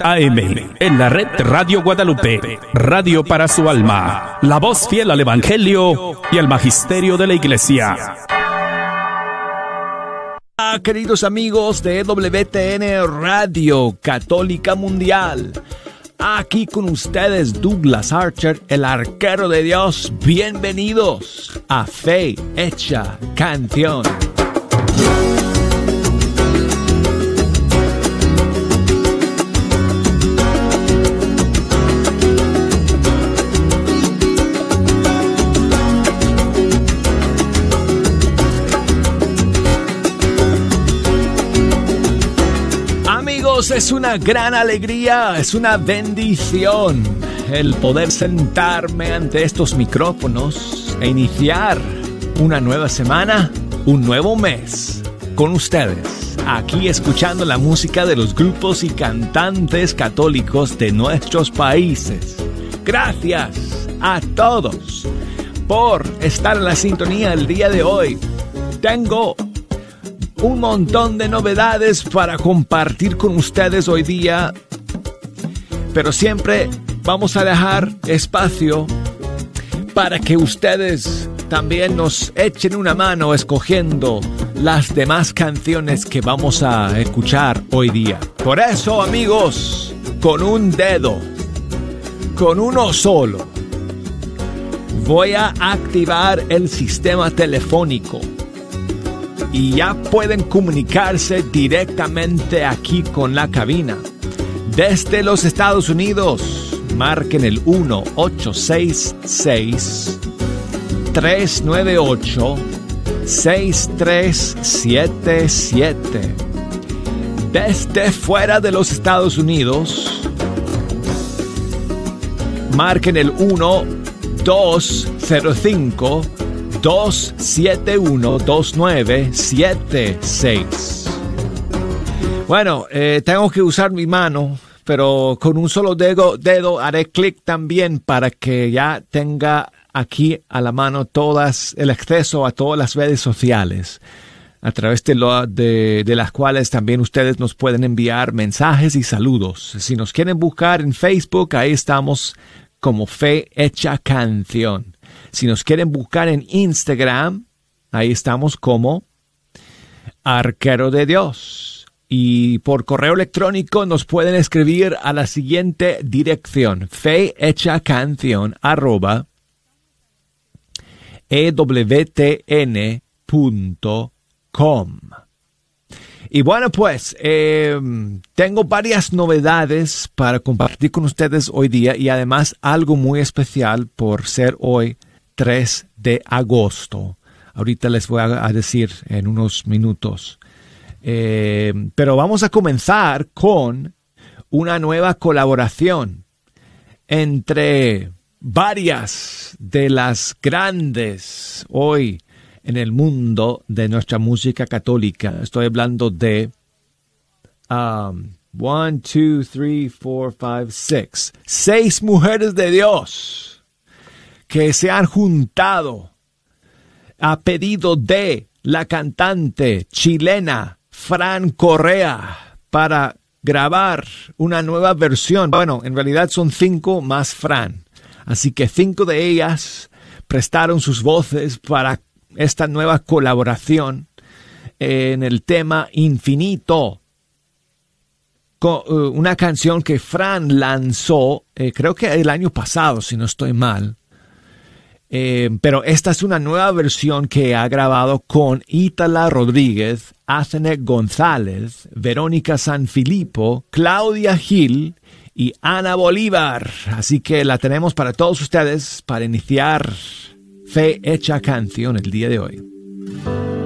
AM en la red Radio Guadalupe, radio para su alma, la voz fiel al Evangelio y al Magisterio de la Iglesia. Ah, queridos amigos de WTN Radio Católica Mundial, aquí con ustedes Douglas Archer, el arquero de Dios, bienvenidos a Fe Hecha Canción. Es una gran alegría, es una bendición el poder sentarme ante estos micrófonos e iniciar una nueva semana, un nuevo mes con ustedes, aquí escuchando la música de los grupos y cantantes católicos de nuestros países. Gracias a todos por estar en la sintonía el día de hoy. Tengo un montón de novedades para compartir con ustedes hoy día, pero siempre vamos a dejar espacio para que ustedes también nos echen una mano escogiendo las demás canciones que vamos a escuchar hoy día. Por eso, amigos, con un dedo, con uno solo, voy a activar el sistema telefónico y ya pueden comunicarse directamente aquí con la cabina. Desde los Estados Unidos, marquen el 1866 398 6377. Desde fuera de los Estados Unidos, marquen el 1 205 271-2976. Bueno, eh, tengo que usar mi mano, pero con un solo dedo, dedo haré clic también para que ya tenga aquí a la mano todas el acceso a todas las redes sociales a través de, de, las cuales también ustedes nos pueden enviar mensajes y saludos. Si nos quieren buscar en Facebook, ahí estamos como Fe Hecha Canción. Si nos quieren buscar en Instagram, ahí estamos como Arquero de Dios. Y por correo electrónico nos pueden escribir a la siguiente dirección, canción arroba ewtn.com. Y bueno, pues em, tengo varias novedades para compartir con ustedes hoy día y además algo muy especial por ser hoy 3 de agosto. Ahorita les voy a decir en unos minutos. Eh, pero vamos a comenzar con una nueva colaboración entre varias de las grandes hoy en el mundo de nuestra música católica. Estoy hablando de um, one, two, three, four, five, six. Seis mujeres de Dios que se han juntado a pedido de la cantante chilena Fran Correa para grabar una nueva versión. Bueno, en realidad son cinco más Fran. Así que cinco de ellas prestaron sus voces para esta nueva colaboración en el tema Infinito. Eh, una canción que Fran lanzó, eh, creo que el año pasado, si no estoy mal, eh, pero esta es una nueva versión que ha grabado con Itala Rodríguez, Athene González, Verónica Sanfilippo, Claudia Gil y Ana Bolívar. Así que la tenemos para todos ustedes para iniciar Fe Hecha Canción el día de hoy.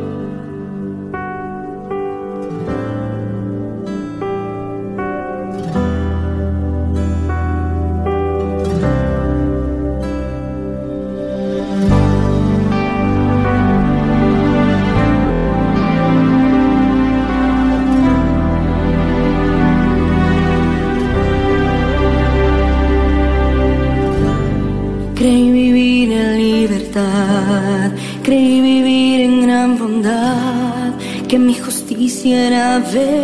Que mi justicia era verdad.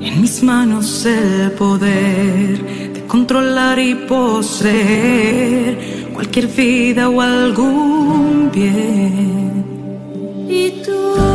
en mis manos el poder de controlar y poseer cualquier vida o algún bien. Y tú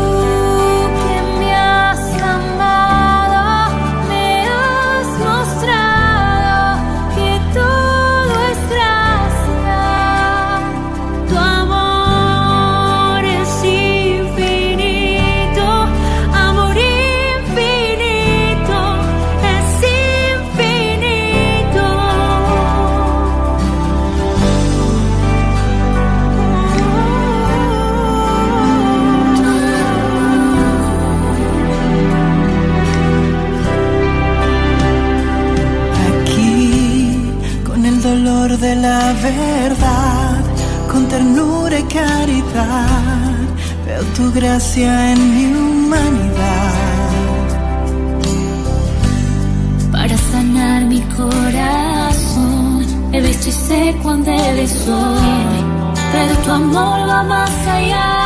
gracia en mi humanidad. Para sanar mi corazón, he visto y sé cuán débil soy, pero tu amor va más allá.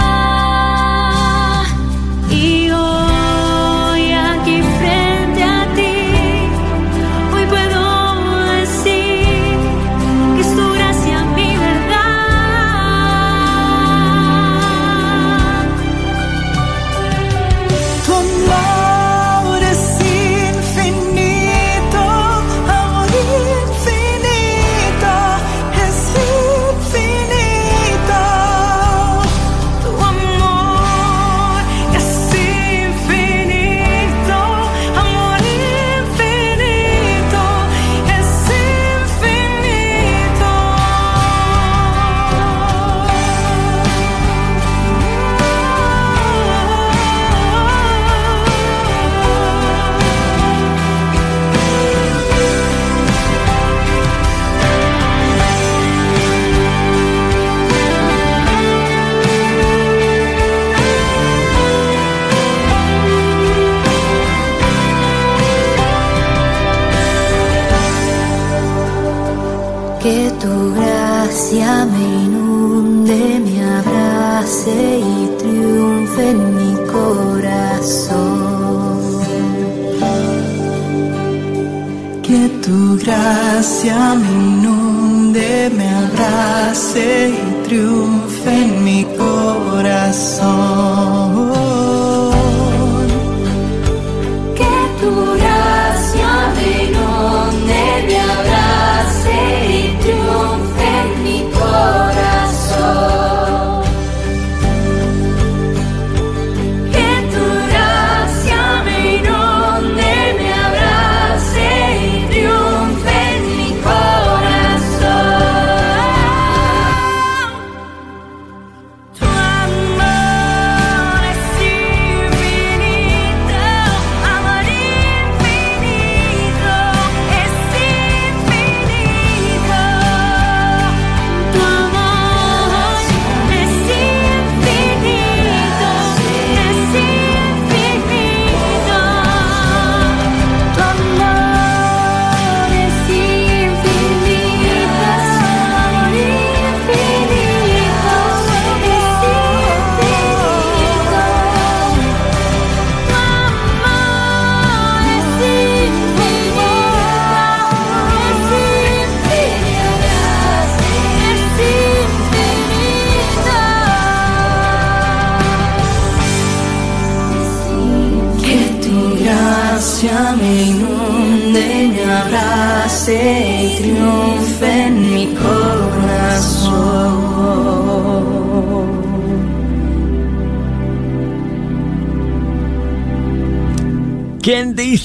Gracia me inunde, me abrace y triunfe en mi corazón.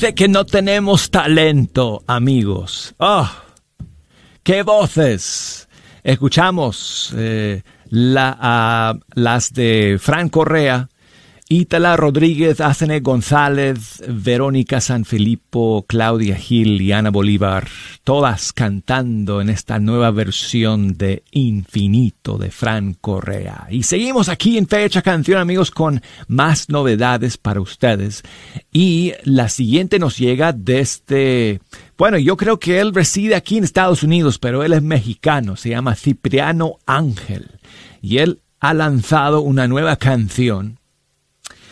¿Quién dice que no tenemos talento, amigos? ¡Oh! ¡Qué voces! Escuchamos eh, la, las de Frank Correa Ítala Rodríguez, Acene González, Verónica Sanfilippo, Claudia Gil y Ana Bolívar, todas cantando en esta nueva versión de Infinito de Fran Correa. Y seguimos aquí en Fecha Canción, amigos, con más novedades para ustedes. Y la siguiente nos llega desde, bueno, yo creo que él reside aquí en Estados Unidos, pero él es mexicano, se llama Cipriano Ángel. Y él ha lanzado una nueva canción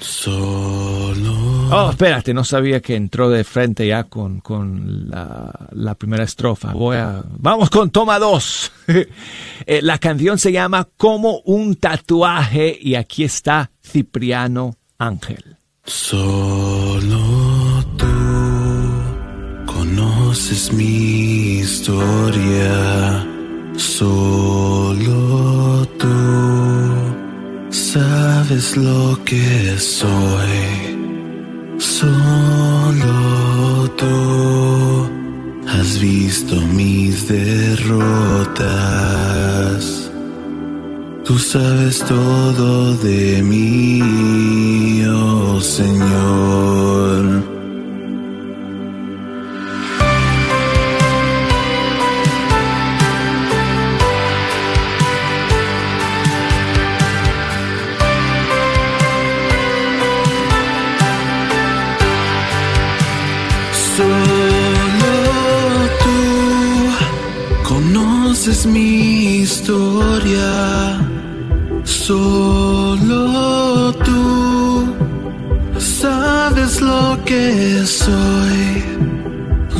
Solo. Oh, espérate, no sabía que entró de frente ya con, con la, la primera estrofa. Voy a, vamos con toma dos. Eh, la canción se llama Como un tatuaje y aquí está Cipriano Ángel. Solo tú conoces mi historia. Solo tú sabes lo que soy. Solo tú has visto mis derrotas. Tú sabes todo de mí, oh Señor. Conoces mi historia. Solo tú sabes lo que soy.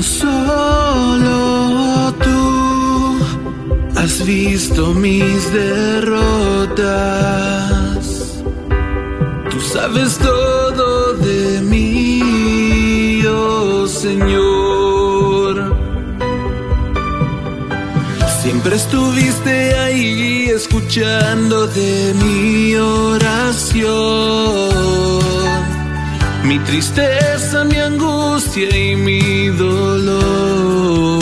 Solo tú has visto mis derrotas. Tú sabes todo de mí, oh Señor. Siempre estuviste ahí escuchando de mi oración. Mi tristeza, mi angustia y mi dolor.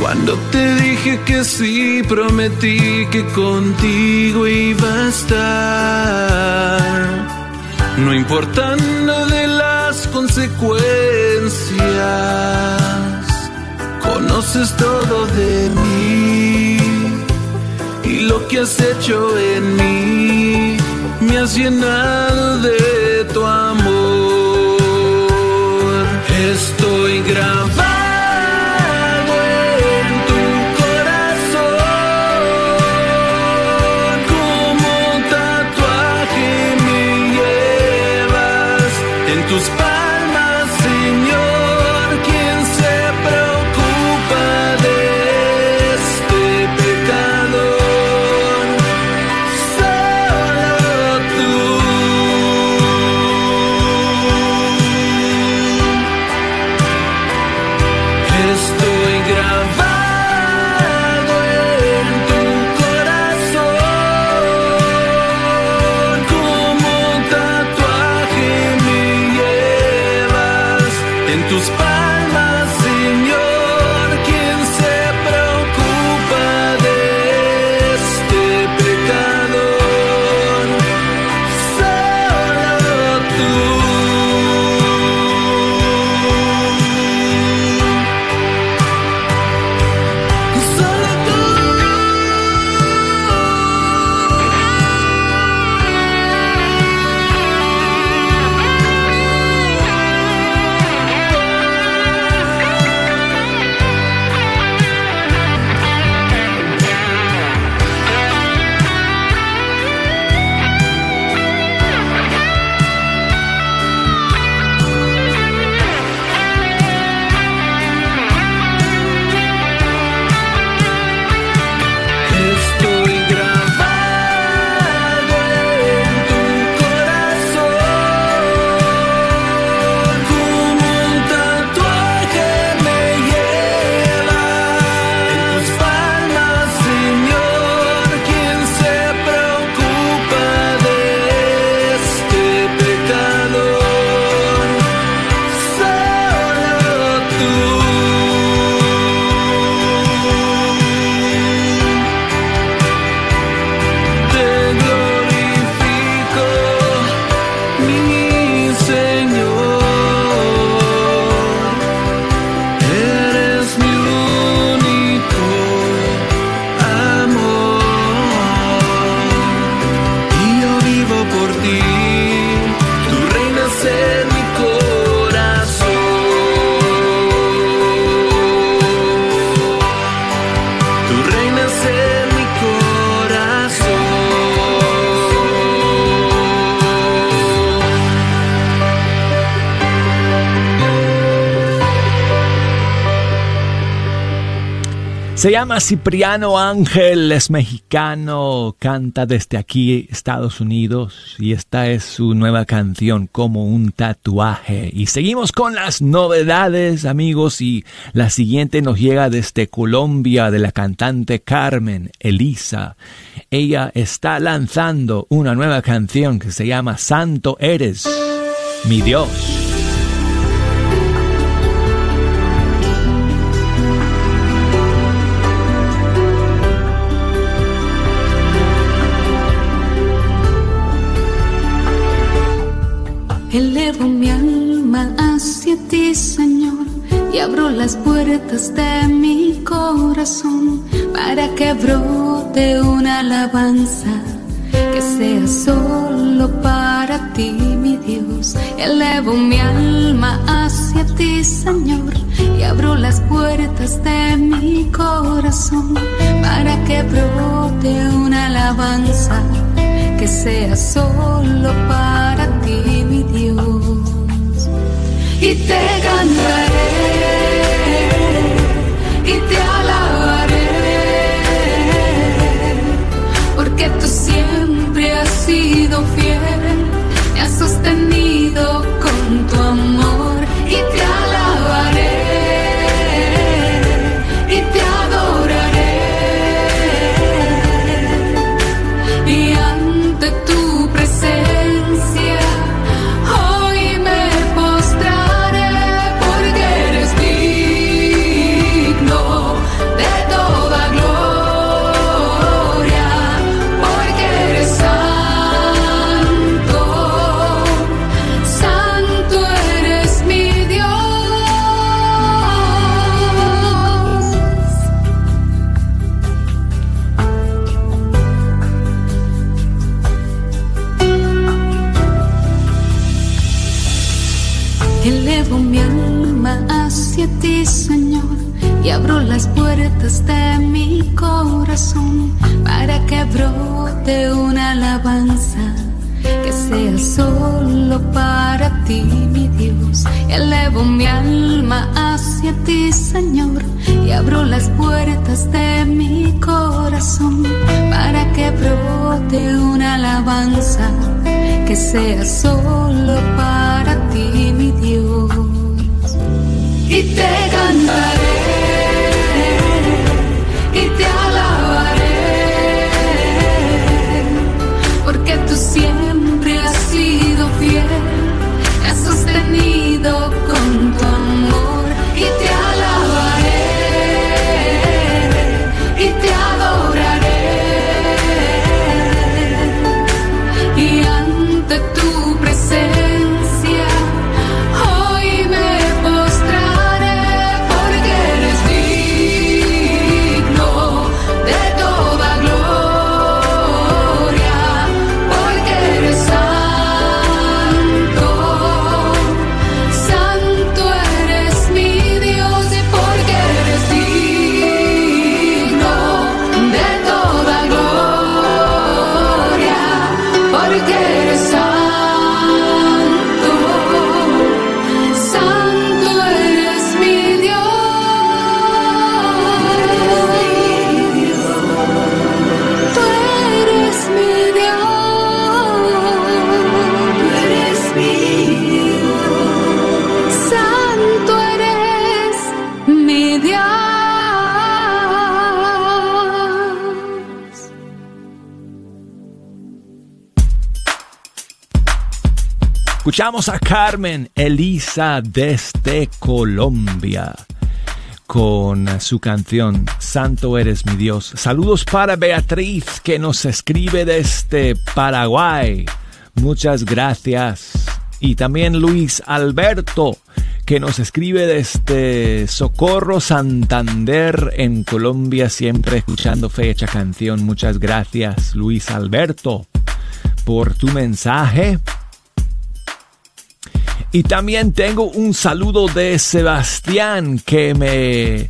Cuando te dije que sí, prometí que contigo iba a estar. No importando de las consecuencias, conoces todo de mí y lo que has hecho en mí me has llenado de tu amor. Estoy grabado Se llama Cipriano Ángel, es mexicano, canta desde aquí, Estados Unidos, y esta es su nueva canción, como un tatuaje. Y seguimos con las novedades, amigos, y la siguiente nos llega desde Colombia, de la cantante Carmen Elisa. Ella está lanzando una nueva canción que se llama Santo Eres, mi Dios. Y abro las puertas de mi corazón para que brote una alabanza que sea solo para ti, mi Dios. Elevo mi alma hacia ti, Señor, y abro las puertas de mi corazón para que brote una alabanza que sea solo para ti, mi Dios. Y te cantaré y te alabaré, porque tú siempre has sido fiel, me has sostenido brote una alabanza que sea solo para ti, mi Dios. Elevo mi alma hacia ti, Señor, y abro las puertas de mi corazón para que brote una alabanza que sea solo para ti, mi Dios. Y te cantaré Escuchamos a Carmen Elisa desde Colombia con su canción Santo eres mi Dios. Saludos para Beatriz que nos escribe desde Paraguay. Muchas gracias. Y también Luis Alberto que nos escribe desde Socorro Santander en Colombia, siempre escuchando fecha canción. Muchas gracias Luis Alberto por tu mensaje. Y también tengo un saludo de Sebastián que me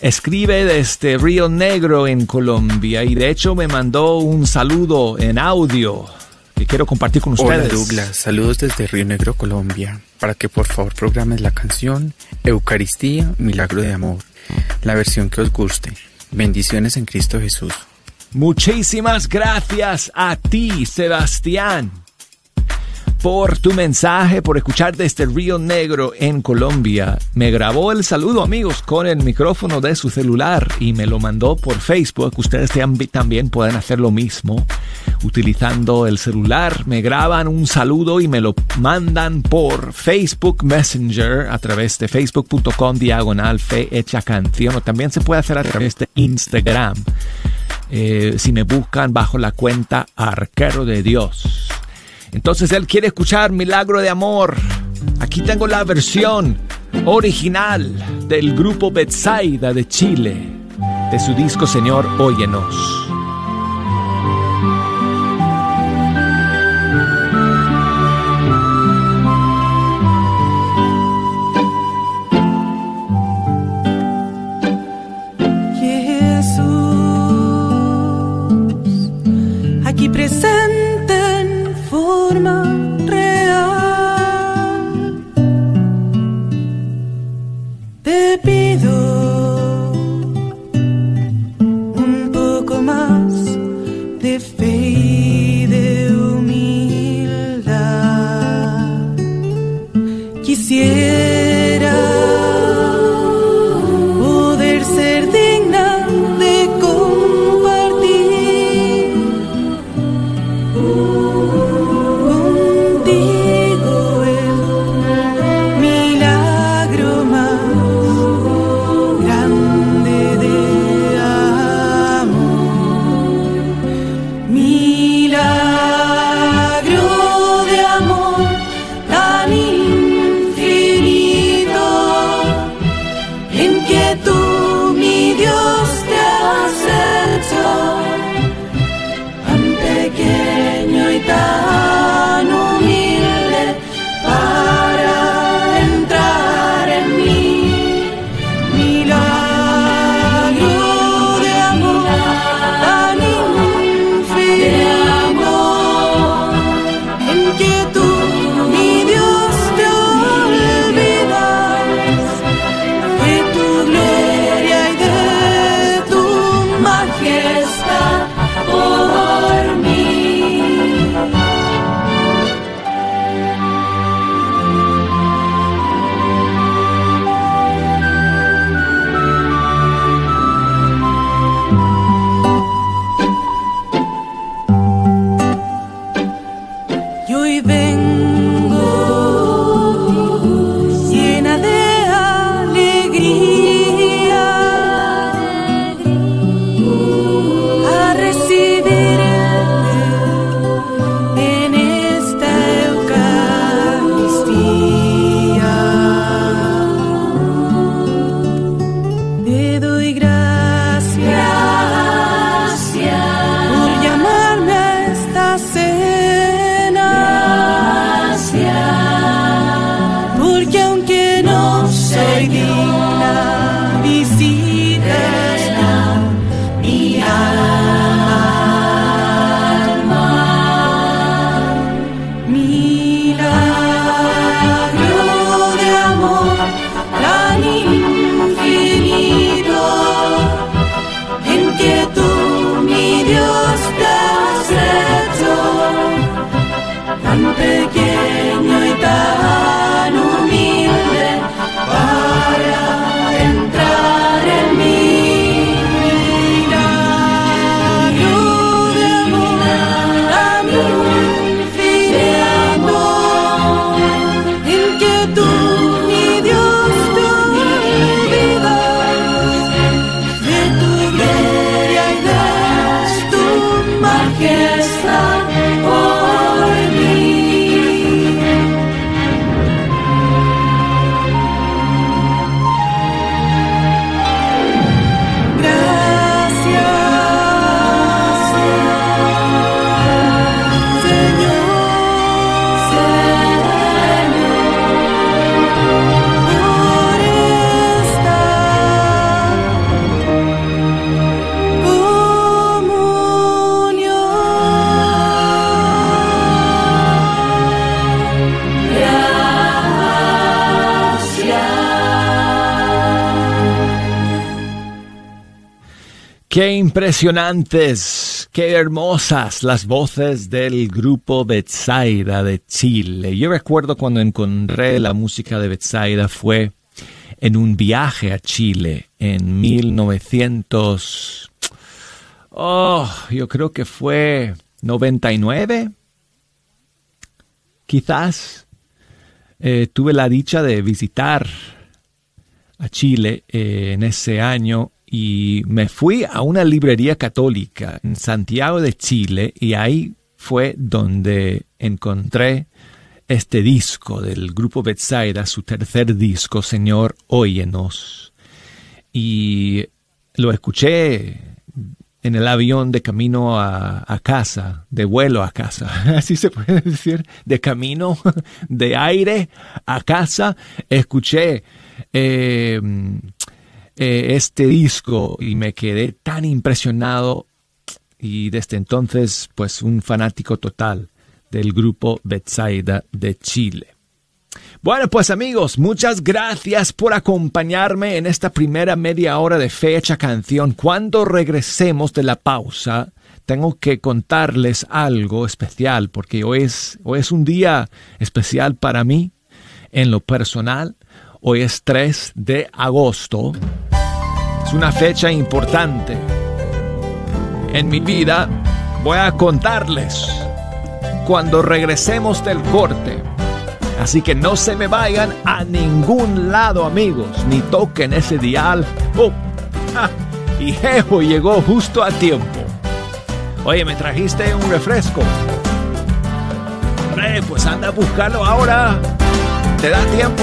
escribe desde Río Negro en Colombia y de hecho me mandó un saludo en audio que quiero compartir con Hola ustedes. Douglas, saludos desde Río Negro, Colombia, para que por favor programes la canción Eucaristía, Milagro de Amor, la versión que os guste. Bendiciones en Cristo Jesús. Muchísimas gracias a ti, Sebastián por tu mensaje, por escuchar desde Río Negro en Colombia. Me grabó el saludo amigos con el micrófono de su celular y me lo mandó por Facebook. Ustedes también pueden hacer lo mismo utilizando el celular. Me graban un saludo y me lo mandan por Facebook Messenger a través de facebook.com diagonal fe hecha canción. O también se puede hacer a través de Instagram. Eh, si me buscan bajo la cuenta Arquero de Dios. Entonces él quiere escuchar Milagro de Amor. Aquí tengo la versión original del grupo Betsaida de Chile, de su disco Señor, óyenos. Qué impresionantes, qué hermosas las voces del grupo Betsaida de Chile. Yo recuerdo cuando encontré la música de Betsaida fue en un viaje a Chile en 1900. Oh, yo creo que fue 99. Quizás eh, tuve la dicha de visitar a Chile eh, en ese año y me fui a una librería católica en Santiago de Chile y ahí fue donde encontré este disco del grupo Betsaida, su tercer disco, Señor, óyenos. Y lo escuché en el avión de camino a, casa, de vuelo a casa, así se puede decir, de camino de aire a casa, escuché eh, eh, este disco y me quedé tan impresionado y desde entonces pues un fanático total del grupo Betsaida de Chile. Bueno, pues amigos, muchas gracias por acompañarme en esta primera media hora de fecha canción. Cuando regresemos de la pausa, tengo que contarles algo especial porque hoy es, hoy es un día especial para mí en lo personal. Hoy es 3 de agosto. Es una fecha importante. En mi vida voy a contarles cuando regresemos del corte. Así que no se me vayan a ningún lado, amigos, ni toquen ese dial. Oh, y Jejo llegó justo a tiempo. Oye, me trajiste un refresco. pues anda a buscarlo ahora. Te da tiempo.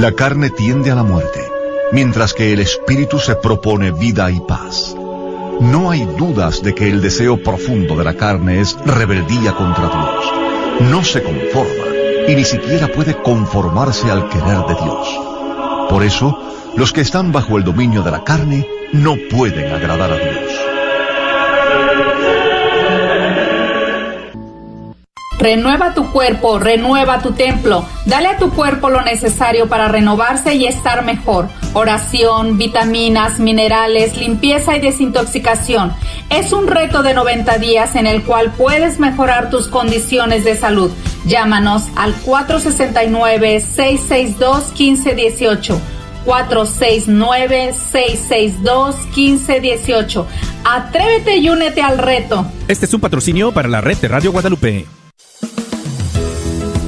La carne tiende a la muerte, mientras que el espíritu se propone vida y paz. No hay dudas de que el deseo profundo de la carne es rebeldía contra Dios. No se conforma y ni siquiera puede conformarse al querer de Dios. Por eso, los que están bajo el dominio de la carne no pueden agradar a Dios. Renueva tu cuerpo, renueva tu templo. Dale a tu cuerpo lo necesario para renovarse y estar mejor. Oración, vitaminas, minerales, limpieza y desintoxicación. Es un reto de 90 días en el cual puedes mejorar tus condiciones de salud. Llámanos al 469-662-1518. 469-662-1518. Atrévete y únete al reto. Este es un patrocinio para la red de Radio Guadalupe.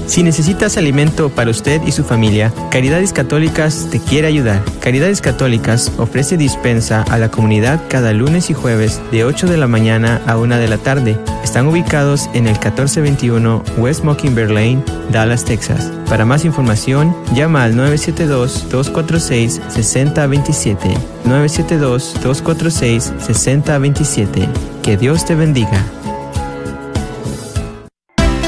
Si necesitas alimento para usted y su familia, Caridades Católicas te quiere ayudar. Caridades Católicas ofrece dispensa a la comunidad cada lunes y jueves de 8 de la mañana a 1 de la tarde. Están ubicados en el 1421 West Mockingbird Lane, Dallas, Texas. Para más información, llama al 972-246-6027. 972-246-6027. Que Dios te bendiga.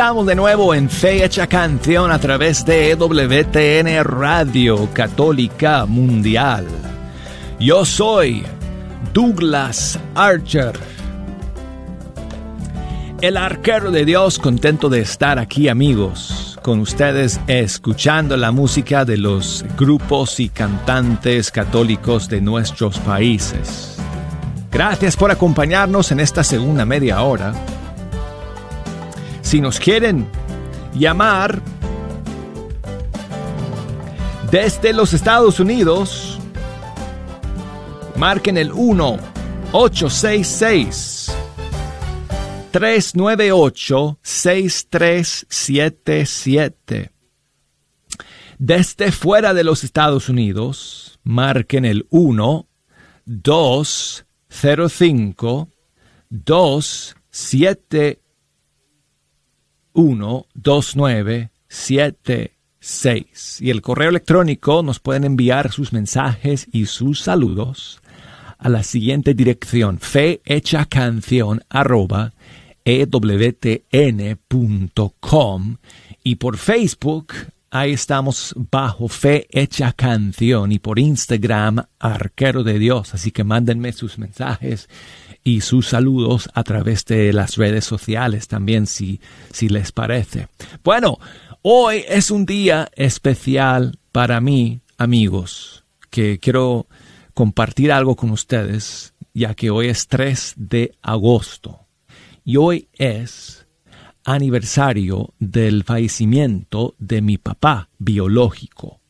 Estamos de nuevo en Fecha Canción a través de WTN Radio Católica Mundial. Yo soy Douglas Archer, el arquero de Dios, contento de estar aquí amigos con ustedes escuchando la música de los grupos y cantantes católicos de nuestros países. Gracias por acompañarnos en esta segunda media hora si nos quieren llamar desde los Estados Unidos, marquen el 1 866 398 6377. Desde fuera de los Estados Unidos, marquen el 1 205 277 12976. Y el correo electrónico nos pueden enviar sus mensajes y sus saludos a la siguiente dirección canción arroba ewtn.com y por Facebook ahí estamos bajo Fe Hecha Canción y por Instagram Arquero de Dios así que mándenme sus mensajes y sus saludos a través de las redes sociales también si, si les parece. Bueno, hoy es un día especial para mí, amigos, que quiero compartir algo con ustedes, ya que hoy es 3 de agosto y hoy es aniversario del fallecimiento de mi papá biológico.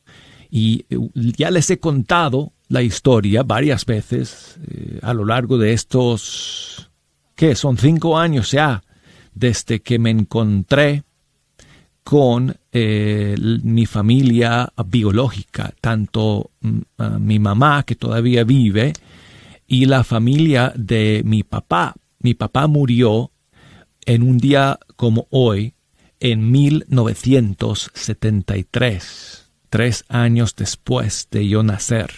Y ya les he contado la historia varias veces eh, a lo largo de estos, ¿qué? Son cinco años ya desde que me encontré con eh, mi familia biológica, tanto mm, mi mamá que todavía vive y la familia de mi papá. Mi papá murió en un día como hoy, en 1973, tres años después de yo nacer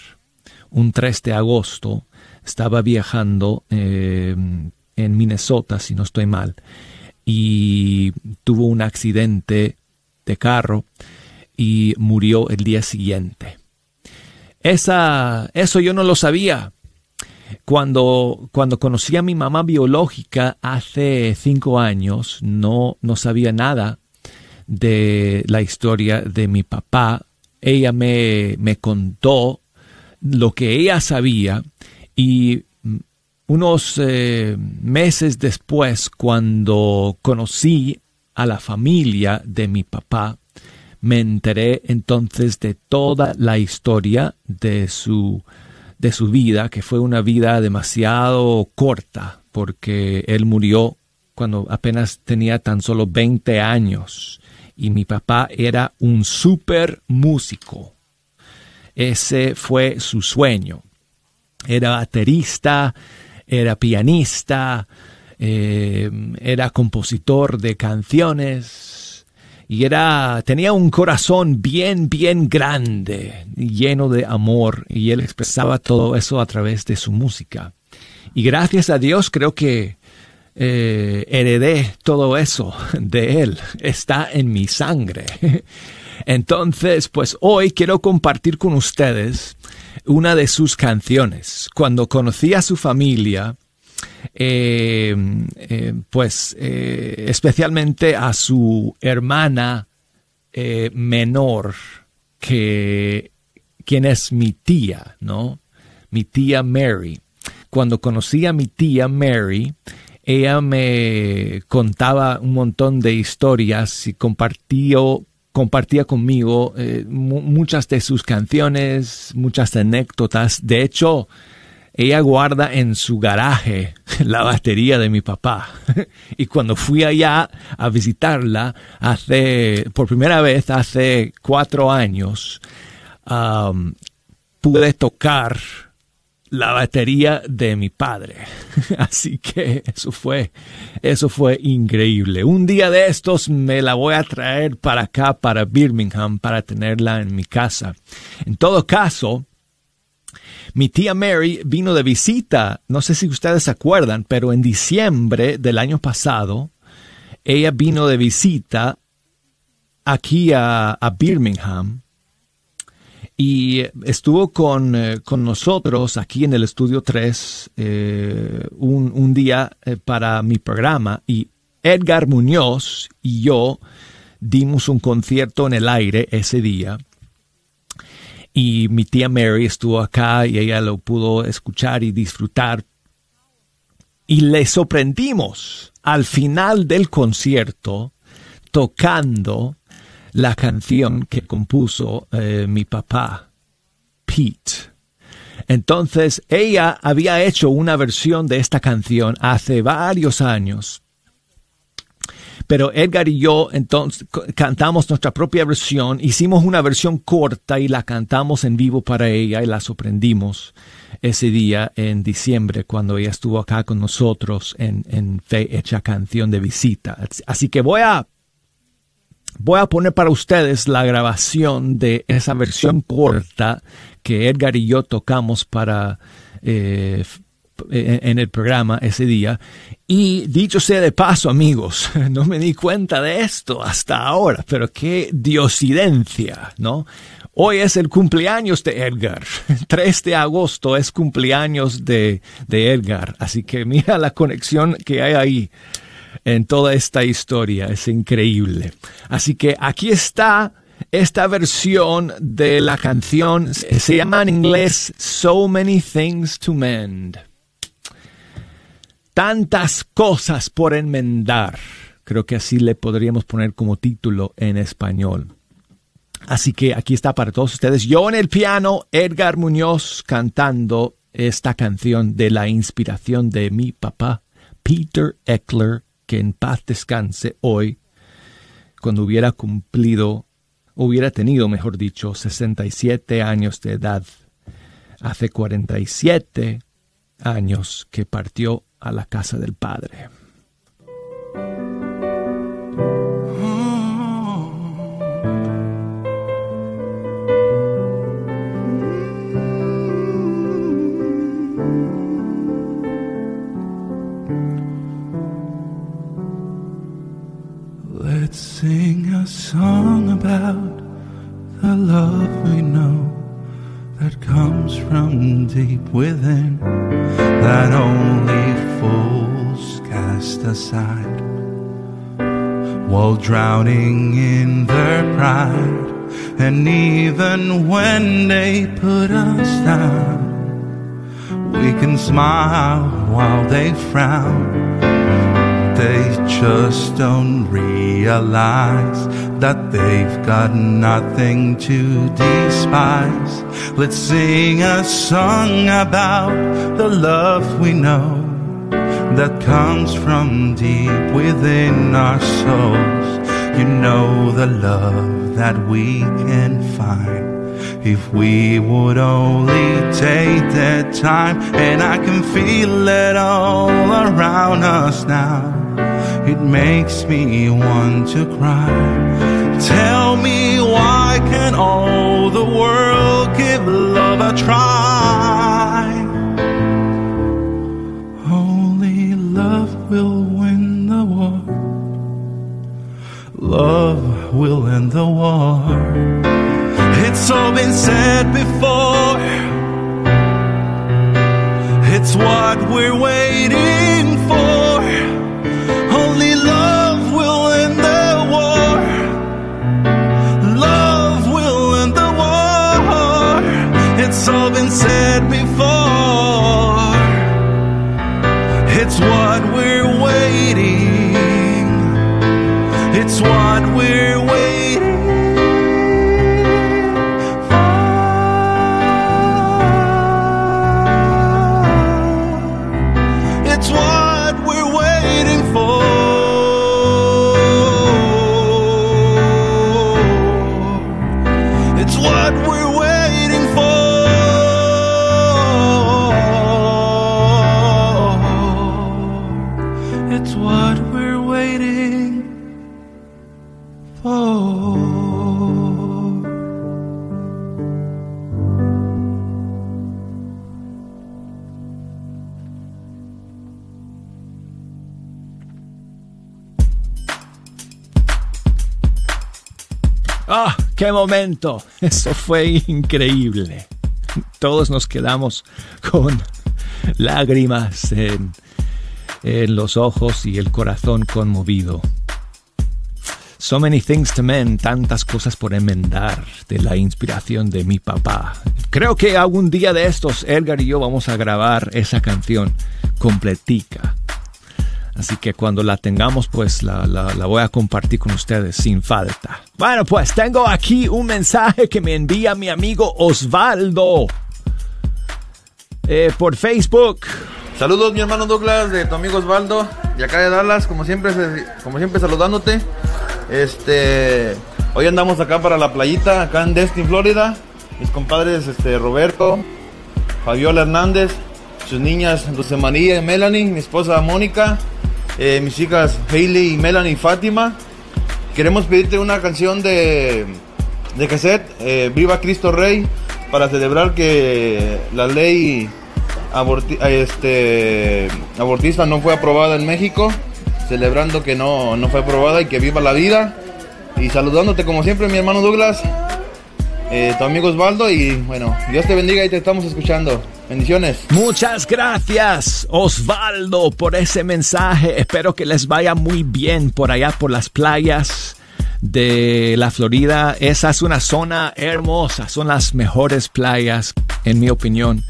un 3 de agosto, estaba viajando eh, en Minnesota, si no estoy mal, y tuvo un accidente de carro y murió el día siguiente. Esa, eso yo no lo sabía. Cuando, cuando conocí a mi mamá biológica hace cinco años, no, no sabía nada de la historia de mi papá. Ella me, me contó lo que ella sabía y unos eh, meses después, cuando conocí a la familia de mi papá, me enteré entonces de toda la historia de su, de su vida, que fue una vida demasiado corta, porque él murió cuando apenas tenía tan solo 20 años y mi papá era un super músico. Ese fue su sueño. Era baterista, era pianista, eh, era compositor de canciones y era tenía un corazón bien bien grande lleno de amor y él expresaba todo eso a través de su música. Y gracias a Dios creo que eh, heredé todo eso de él. Está en mi sangre. Entonces, pues hoy quiero compartir con ustedes una de sus canciones. Cuando conocí a su familia, eh, eh, pues eh, especialmente a su hermana menor, que quien es mi tía, ¿no? Mi tía Mary. Cuando conocí a mi tía Mary, ella me contaba un montón de historias y compartió compartía conmigo muchas de sus canciones, muchas anécdotas. De hecho, ella guarda en su garaje la batería de mi papá. y cuando fui allá a visitarla hace, por primera vez hace cuatro años, pude tocar la batería de mi padre. Así que eso fue, eso fue increíble. Un día de estos me la voy a traer para acá, para Birmingham, para tenerla en mi casa. En todo caso, mi tía Mary vino de visita, no sé si ustedes se acuerdan, pero en diciembre del año pasado, ella vino de visita aquí a, Birmingham y estuvo con, eh, con, nosotros aquí en el estudio 3 eh, un, un, día eh, para mi programa y Edgar Muñoz y yo dimos un concierto en el aire ese día y mi tía Mary estuvo acá y ella lo pudo escuchar y disfrutar y le sorprendimos al final del concierto tocando la canción que compuso eh, mi papá, Pete. Entonces, ella había hecho una versión de esta canción hace varios años. Pero Edgar y yo entonces cantamos nuestra propia versión, hicimos una versión corta y la cantamos en vivo para ella y la sorprendimos ese día en diciembre cuando ella estuvo acá con nosotros en, en Fe Hecha Canción de Visita. Así que voy a Voy a poner para ustedes la grabación de esa versión corta que Edgar y yo tocamos para eh, en el programa ese día. Y dicho sea de paso, amigos, no me di cuenta de esto hasta ahora, pero qué diosidencia, ¿no? Hoy es el cumpleaños de Edgar. 3 de agosto es cumpleaños de, de Edgar. Así que mira la conexión que hay ahí en toda esta historia. Es increíble. Así que aquí está esta versión de la canción. Se llama en inglés So Many Things to Mend. Tantas cosas por enmendar. Creo que así le podríamos poner como título en español. Así que aquí está para todos ustedes. Yo en el piano, Edgar Muñoz cantando esta canción de la inspiración de mi papá, Peter Eckler que en paz descanse hoy, cuando hubiera cumplido, hubiera tenido, mejor dicho, 67 años de edad. Hace 47 años que partió a la casa del Padre. sing a song about the love we know that comes from deep within, that only cast aside while drowning in their pride. And even when they put us down, we can smile while they frown they just don't realize that they've got nothing to despise. Let's sing a song about the love we know that comes from deep within our souls. You know the love that we can find if we would only take the time and I can feel it all around us now it makes me want to cry. Tell me why can't all the world give love a try? Will win the war. Love will end the war. It's all been said before. It's what we're waiting for. ¡Ah, qué momento! Eso fue increíble. Todos nos quedamos con lágrimas en, en los ojos y el corazón conmovido. So many things to mend, tantas cosas por enmendar de la inspiración de mi papá. Creo que algún día de estos, Edgar y yo vamos a grabar esa canción completica. Así que cuando la tengamos, pues la, voy a compartir con ustedes sin falta. Bueno, pues tengo aquí un mensaje que me envía mi amigo Osvaldo eh, por Facebook. Saludos mi hermano Douglas, de tu amigo Osvaldo, de acá de Dallas, como siempre, como siempre saludándote. Este, hoy andamos acá para la playita, acá en Destin, Florida. Mis compadres, este, Roberto, Fabiola Hernández, sus niñas Dulce María y Melanie, mi esposa Mónica, eh, mis hijas Hailey Melanie y Fátima. Queremos pedirte una canción de, de cassette, eh, Viva Cristo Rey, para celebrar que la ley este, abortista no fue aprobada en México celebrando que no, no fue aprobada y que viva la vida. Y saludándote como siempre, mi hermano Douglas, eh, tu amigo Osvaldo, y bueno, Dios te bendiga y te estamos escuchando. Bendiciones. Muchas gracias, Osvaldo, por ese mensaje. Espero que les vaya muy bien por allá, por las playas de la Florida. Esa es una zona hermosa, son las mejores playas, en mi opinión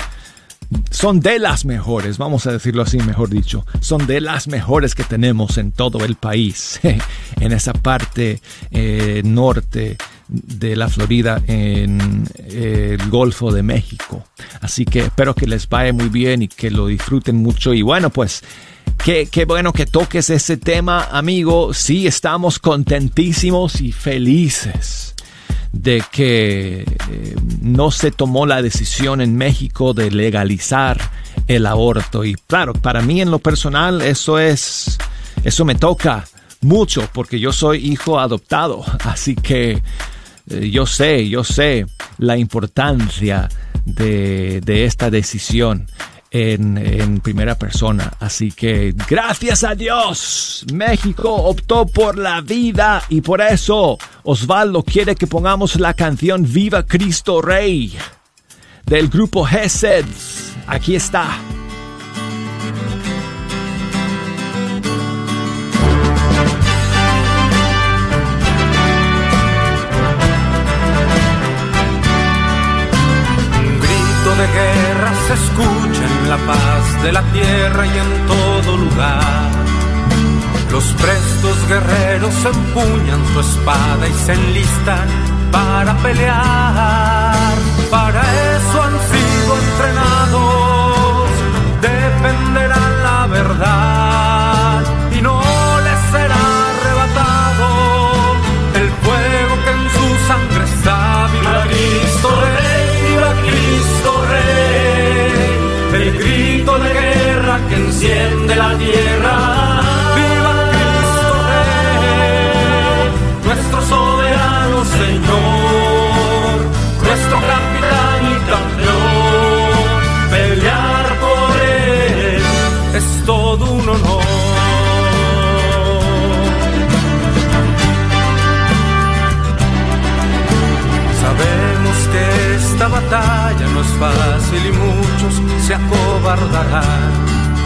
son de las mejores, vamos a decirlo así, mejor dicho, son de las mejores que tenemos en todo el país, en esa parte eh, norte de la Florida, en eh, el Golfo de México. Así que espero que les vaya muy bien y que lo disfruten mucho. Y bueno, pues Qué, qué, bueno que toques ese tema, amigo. Sí, estamos contentísimos y felices de que eh, no se tomó la decisión en México de legalizar el aborto. Y claro, para mí en lo personal eso es, eso me toca mucho porque yo soy hijo adoptado. Así que eh, yo sé, yo sé la importancia de, de esta decisión en, primera persona. Así que gracias a Dios, México optó por la vida y por eso Osvaldo quiere que pongamos la canción Viva Cristo Rey del grupo Gesed. Aquí está. De guerra se escucha la paz de la tierra y en todo lugar. Los prestos guerreros empuñan su espada y se enlistan para pelear. Para eso han sido entrenados, enciende la tierra. ¡Viva Cristo Rey! Nuestro soberano Señor, nuestro capitán y campeón. Pelear por él es todo un honor. Sabemos que esta batalla no es fácil y muchos se acobardarán.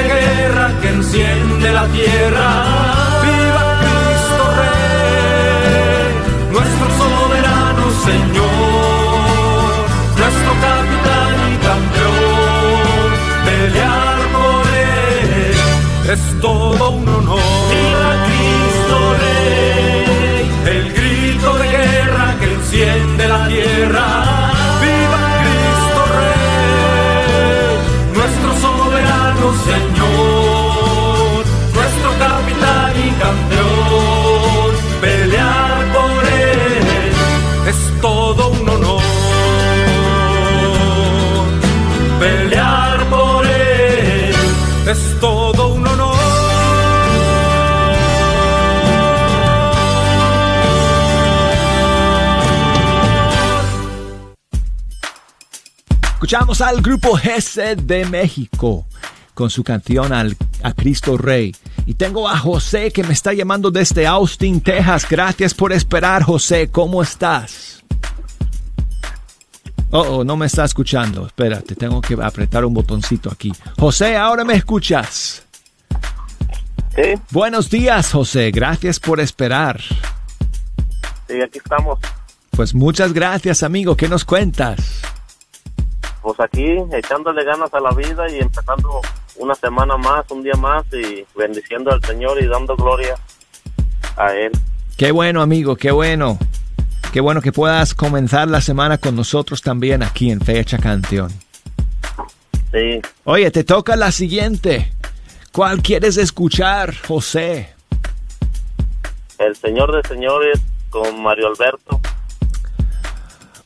De guerra que enciende la tierra. Viva Cristo Rey, nuestro soberano Señor, nuestro capitán y campeón. Pelear por él es todo un Escuchamos al grupo Gesed de México con su canción al- a Cristo Rey. Y tengo a José que me está llamando desde Austin, Texas. Gracias por esperar, José. ¿Cómo estás? Oh, oh, no me está escuchando. Espérate, tengo que apretar un botoncito aquí. José, ahora me escuchas. Sí, Buenos días, José. Gracias por esperar. sí, aquí estamos. Pues muchas gracias, amigo. ¿Qué nos cuentas? Pues aquí echándole ganas a la vida y empezando una semana más, un día más y bendiciendo al Señor y dando gloria a Él. Qué bueno, amigo, qué bueno. Qué bueno que puedas comenzar la semana con nosotros también aquí en Fecha Canción. Sí, Oye, te toca la siguiente. ¿Cuál quieres escuchar, José? el Señor de Señores con Mario Alberto.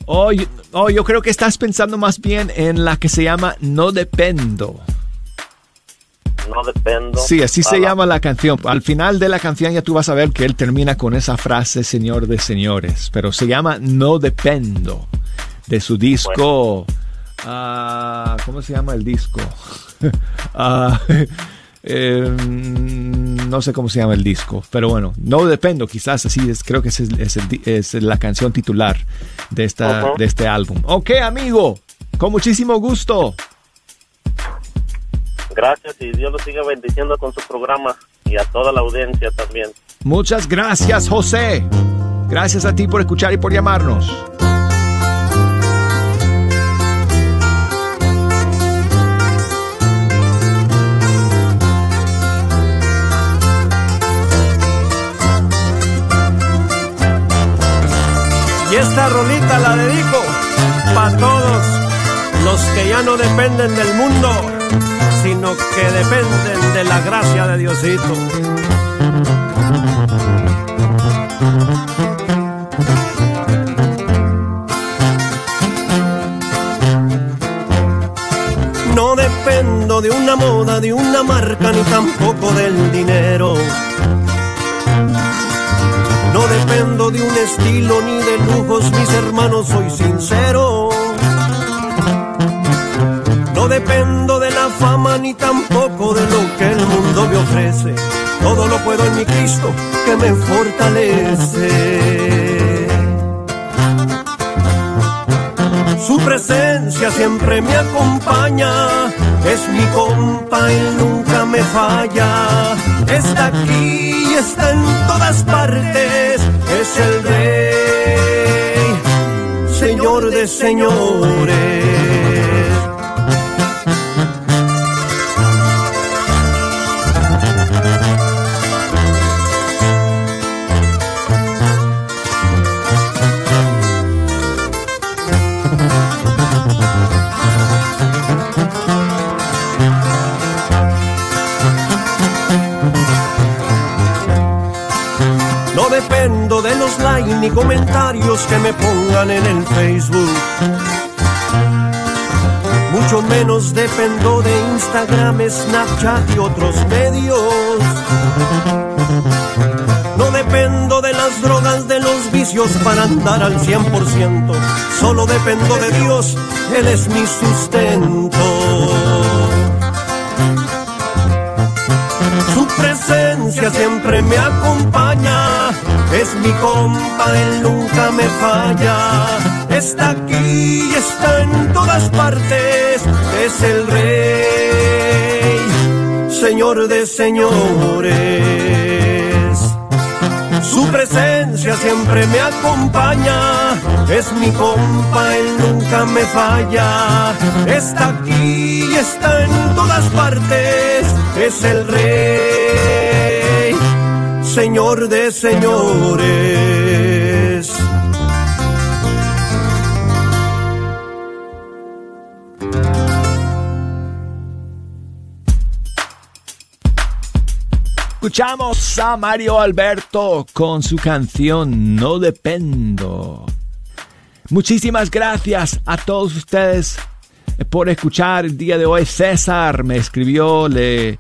Oh, yo, oh, yo creo que estás pensando más bien en la que se llama No Dependo. No dependo. Sí, así se llama la canción. Al final de la canción ya tú vas a ver que él termina con esa frase Señor de Señores, pero se llama No Dependo de su disco. ah, ¿Cómo se llama el disco? Ah, eh, no sé cómo se llama el disco, pero bueno, No Dependo, quizás así es, creo que es, es la canción titular de, esta, de este álbum. Ok, amigo, con muchísimo gusto. Gracias y Dios lo siga bendiciendo con su programa y a toda la audiencia también. Muchas gracias, José. Gracias a ti por escuchar y por llamarnos. Esta rolita la dedico para todos los que ya no dependen del mundo, sino que dependen de la gracia de Diosito. No dependo de una moda, de una marca, ni tampoco del dinero. Dependo de un estilo ni de lujos, mis hermanos, soy sincero. No dependo de la fama ni tampoco de lo que el mundo me ofrece. Todo lo puedo en mi Cristo que me fortalece. Su presencia siempre me acompaña, es mi compa y nunca me falla. Está aquí y está en todas partes, señor de señores. Ni comentarios que me pongan en el Facebook. Mucho menos dependo de Instagram, Snapchat y otros medios. No dependo de las drogas, de los vicios para andar al 100%. Solo dependo de Dios, Él es mi sustento. Su presencia siempre me acompaña. Es mi compa, él nunca me falla. Está aquí y está en todas partes. Es el rey, señor de señores. Su presencia siempre me acompaña, es mi compa, él nunca me falla. Está aquí y está en todas partes, es el rey, señor de señores. Escuchamos a Mario Alberto con su canción No Dependo. Muchísimas gracias a todos ustedes por escuchar el día de hoy. César me escribió, le,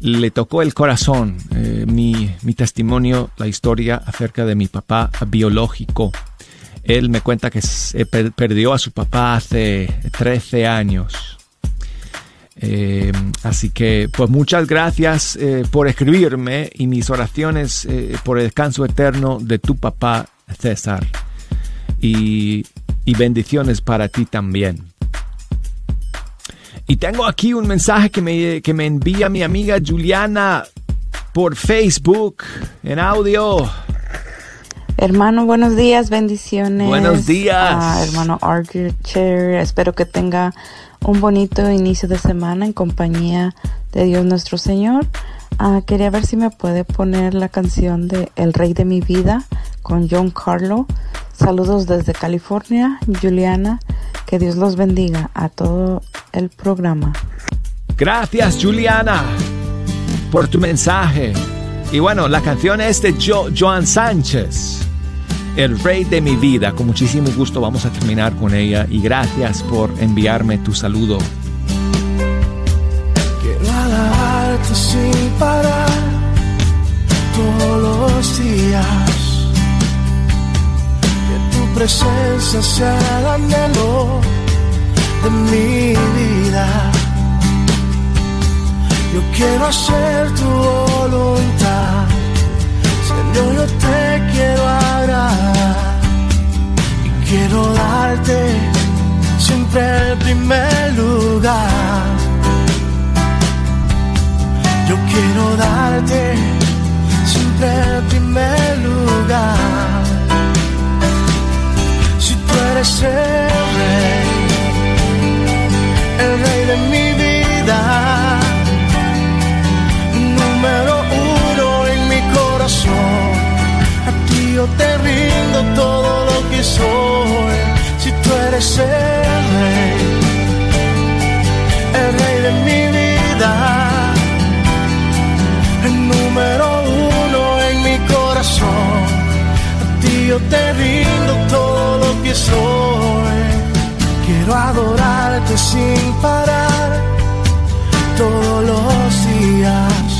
le tocó el corazón eh, mi, mi testimonio, la historia acerca de mi papá biológico. Él me cuenta que perdió a su papá hace 13 años. Eh, así que, pues muchas gracias eh, por escribirme y mis oraciones eh, por el descanso eterno de tu papá César. Y, y bendiciones para ti también. Y tengo aquí un mensaje que me, que me envía mi amiga Juliana por Facebook en audio. Hermano, buenos días, bendiciones. Buenos días. Ah, hermano Archer, espero que tenga un bonito inicio de semana en compañía de Dios nuestro Señor. Ah, quería ver si me puede poner la canción de El Rey de mi Vida con John Carlo. Saludos desde California, Juliana. Que Dios los bendiga a todo el programa. Gracias Juliana por tu mensaje. Y bueno, la canción es de jo Joan Sánchez, el rey de mi vida. Con muchísimo gusto vamos a terminar con ella y gracias por enviarme tu saludo. Quiero alabarte sin parar todos los días. Que tu presencia sea el anhelo de mi vida. Yo quiero hacer tu voluntad. Yo te quiero agradar. Y quiero darte siempre el primer lugar. Yo quiero darte siempre el primer lugar. Si tú eres el rey, el rey de mi vida, número yo te rindo todo lo que soy. Si tú eres el rey, el rey de mi vida el número uno en mi corazón. A ti yo te rindo todo lo que soy. Quiero adorarte sin parar todos los días.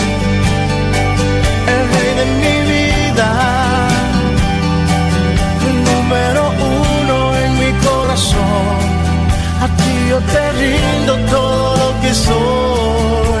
A ti yo te rindo todo lo que soy.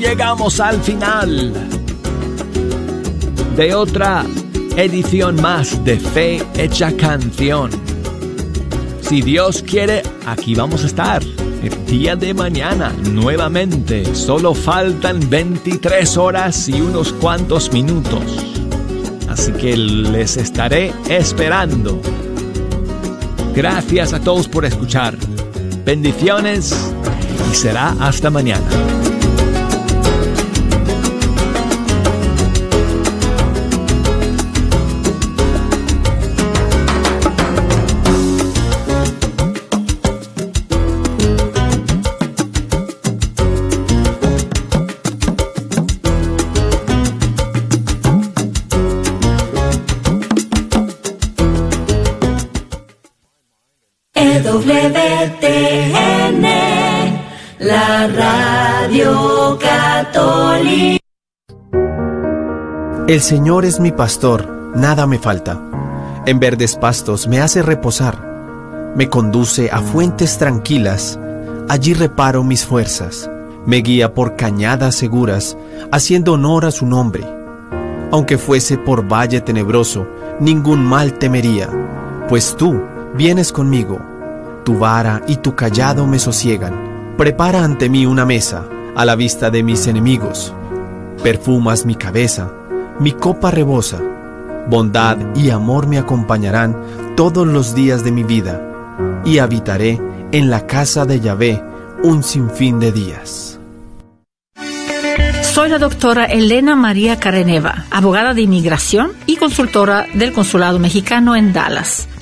llegamos al final de otra edición más de Fe Hecha Canción. Si Dios quiere, aquí vamos a estar. El día de mañana, nuevamente. Solo faltan 23 horas y unos cuantos minutos. Así que les estaré esperando. Gracias a todos por escuchar. Bendiciones y será hasta mañana. El Señor es mi pastor, nada me falta. En verdes pastos me hace reposar. Me conduce a fuentes tranquilas. Allí reparo mis fuerzas. Me guía por cañadas seguras, haciendo honor a su nombre. Aunque fuese por valle tenebroso, ningún mal temería, pues tú vienes conmigo. Tu vara y tu callado me sosiegan. Prepara ante mí una mesa, a la vista de mis enemigos. Perfumas mi cabeza, mi copa rebosa. Bondad y amor me acompañarán todos los días de mi vida, y habitaré en la casa de Yahvé un sinfín de días. Soy la doctora Elena María Careneva, abogada de inmigración y consultora del Consulado Mexicano en Dallas.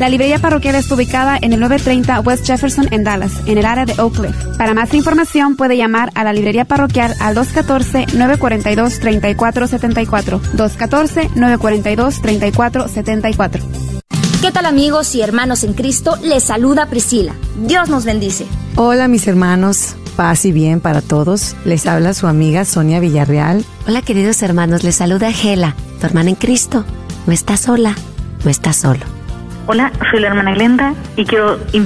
La librería parroquial está ubicada en el 930 West Jefferson en Dallas, en el área de Oak Cliff. Para más información puede llamar a la librería parroquial al 214-942-3474. 214-942-3474. ¿Qué tal amigos y hermanos en Cristo? Les saluda Priscila. Dios nos bendice. Hola mis hermanos, paz y bien para todos. Les habla su amiga Sonia Villarreal. Hola queridos hermanos, les saluda Gela, tu hermana en Cristo. No estás sola, no estás solo. Hola, soy la hermana Glenda y quiero invitar